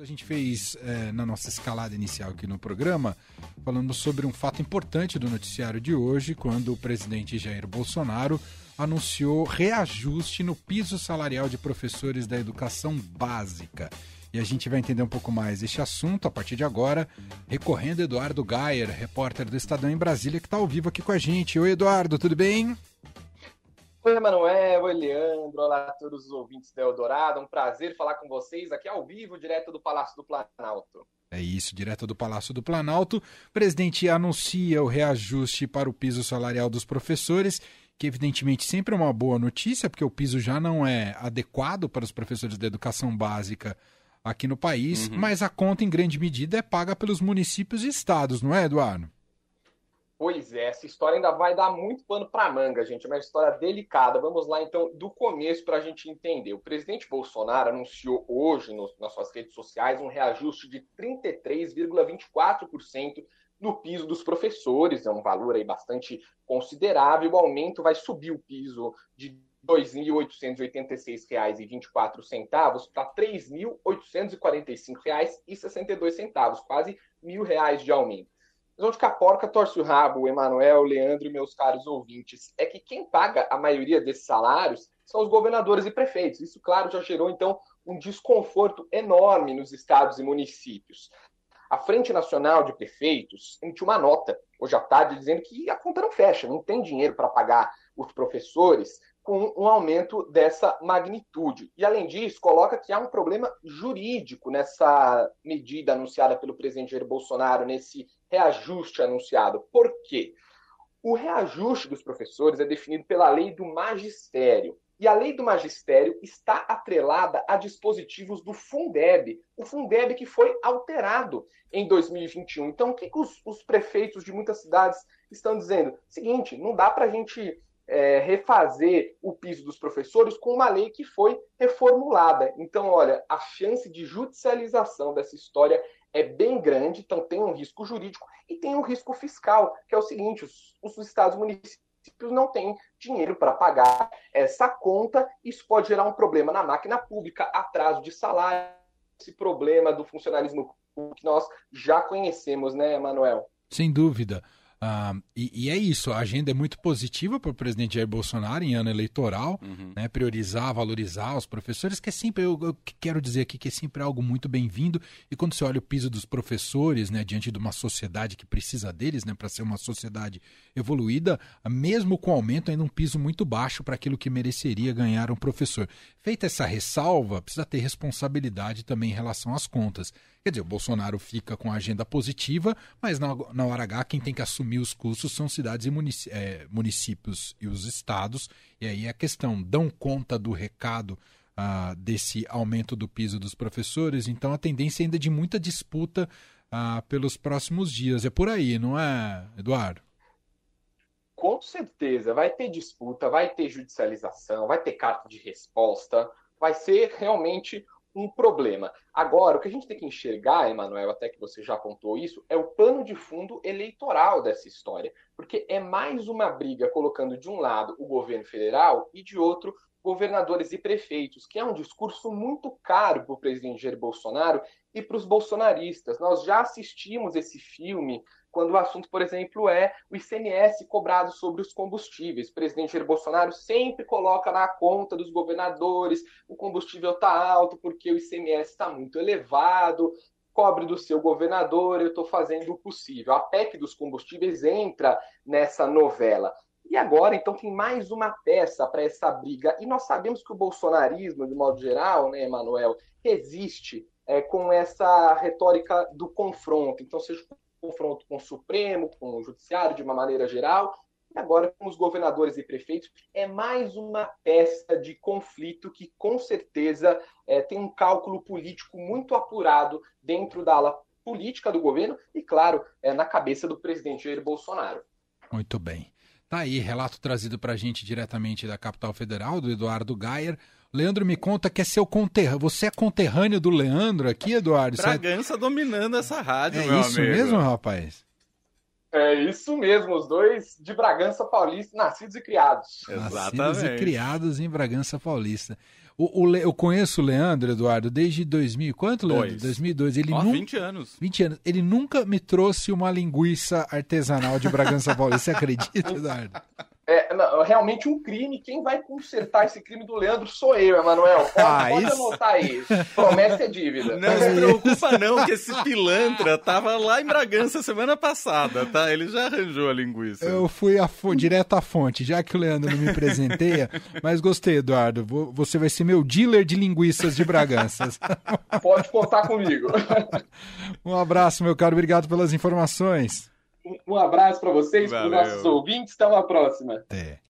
A gente fez é, na nossa escalada inicial aqui no programa, falando sobre um fato importante do noticiário de hoje, quando o presidente Jair Bolsonaro anunciou reajuste no piso salarial de professores da educação básica. E a gente vai entender um pouco mais este assunto a partir de agora, recorrendo Eduardo Gayer, repórter do Estadão em Brasília, que está ao vivo aqui com a gente. Oi, Eduardo, tudo bem? Oi, Emanuel, oi, Leandro, olá a todos os ouvintes da Eldorado. Um prazer falar com vocês aqui ao vivo, direto do Palácio do Planalto. É isso, direto do Palácio do Planalto. O presidente anuncia o reajuste para o piso salarial dos professores, que evidentemente sempre é uma boa notícia, porque o piso já não é adequado para os professores da educação básica aqui no país, uhum. mas a conta em grande medida é paga pelos municípios e estados, não é, Eduardo? Pois é, essa história ainda vai dar muito pano para manga, gente. É uma história delicada. Vamos lá, então, do começo para a gente entender. O presidente Bolsonaro anunciou hoje no, nas suas redes sociais um reajuste de 33,24% no piso dos professores. É um valor aí bastante considerável. O aumento vai subir o piso de R$ 2.886,24 para R$ 3.845,62, quase mil reais de aumento. Que a porca torce o rabo, Emanuel, Leandro e meus caros ouvintes, é que quem paga a maioria desses salários são os governadores e prefeitos. Isso, claro, já gerou, então, um desconforto enorme nos estados e municípios. A Frente Nacional de Prefeitos emitiu uma nota hoje à tarde dizendo que a conta não fecha, não tem dinheiro para pagar os professores com um aumento dessa magnitude. E, além disso, coloca que há um problema jurídico nessa medida anunciada pelo presidente Jair Bolsonaro, nesse reajuste anunciado. Por quê? O reajuste dos professores é definido pela lei do magistério. E a lei do magistério está atrelada a dispositivos do Fundeb, o Fundeb que foi alterado em 2021. Então, o que, os, os prefeitos de muitas cidades estão dizendo? Seguinte, não dá para a gente é, refazer o piso dos professores com uma lei que foi reformulada. Então, olha, a chance de judicialização dessa história é bem grande, então tem um risco jurídico e tem um risco fiscal, que é o seguinte: os, os estados municípios não têm dinheiro para pagar essa conta, isso pode gerar um problema na máquina pública, atraso de salário, esse problema do funcionalismo que nós já conhecemos, né, Manuel? Sem dúvida. Uh, e, e, é isso, a agenda é muito positiva para o presidente Jair Bolsonaro em ano eleitoral, uhum. né, priorizar, valorizar os professores, que é sempre, eu, eu quero dizer aqui que é sempre algo muito bem-vindo. E quando você olha o piso dos professores, né, diante de uma sociedade que precisa deles, né, para ser uma sociedade evoluída, mesmo com aumento, ainda um piso muito baixo para aquilo que mereceria ganhar um professor. Feita essa ressalva, precisa ter responsabilidade também em relação às contas. Quer dizer, o Bolsonaro fica com a agenda positiva, mas na, hora H quem tem que assumir os custos são cidades e é, municípios e os estados. E aí a questão, dão conta do recado ah, desse aumento do piso dos professores? Então a tendência ainda é de muita disputa ah, pelos próximos dias. É por aí, não é, Eduardo? Com certeza, vai ter disputa, vai ter judicialização, vai ter carta de resposta, vai ser realmente um problema. Agora, o que a gente tem que enxergar, Emanuel, até que você já apontou isso, é o pano de fundo eleitoral dessa história. Porque é mais uma briga colocando de um lado o governo federal e de outro governadores e prefeitos, que é um discurso muito caro para o presidente Jair Bolsonaro e para os bolsonaristas. Nós já assistimos esse filme quando o assunto, por exemplo, é o ICMS cobrado sobre os combustíveis. O presidente Jair Bolsonaro sempre coloca na conta dos governadores, o combustível está alto porque o ICMS está muito elevado, cobre do seu governador, eu estou fazendo o possível. A PEC dos combustíveis entra nessa novela. E agora, então, tem mais uma peça para essa briga. E nós sabemos que o bolsonarismo, de modo geral, né, Emanuel, resiste é, com essa retórica do confronto. Então, seja confronto com o Supremo, com o Judiciário de uma maneira geral, e agora com os governadores e prefeitos, é mais uma peça de conflito que com certeza é, tem um cálculo político muito apurado dentro da ala política do governo e, claro, é, na cabeça do presidente Jair Bolsonaro. Muito bem. Tá aí, relato trazido para a gente diretamente da capital federal, do Eduardo Gayer. Leandro me conta que é seu conterrâneo. Você é conterrâneo do Leandro aqui, Eduardo? Bragança é... dominando essa rádio, é meu isso amigo. mesmo, rapaz? É isso mesmo, os dois de Bragança Paulista, nascidos e criados. Exatamente. Nascidos e criados em Bragança Paulista. O, o, eu conheço o Leandro, Eduardo, desde 2000. Quanto, Leandro? Dois. 2002. Ele Ó, nunca, 20 anos. 20 anos. Ele nunca me trouxe uma linguiça artesanal de Bragança Paulista. Você acredita, Eduardo? É não, realmente um crime. Quem vai consertar esse crime do Leandro sou eu, Emanuel. Pode, Ah, pode isso- anotar aí. Promessa é dívida. Não se preocupa não, que esse pilantra tava lá em Bragança semana passada, tá? Ele já arranjou a linguiça. Eu fui a direto à fonte, já que o Leandro não me presenteia. Mas gostei, Eduardo. Você vai ser meu dealer de linguiças de Braganças. Pode contar comigo. Um abraço, meu caro. Obrigado pelas informações. Um abraço para vocês, para os nossos ouvintes. Até uma próxima. Até.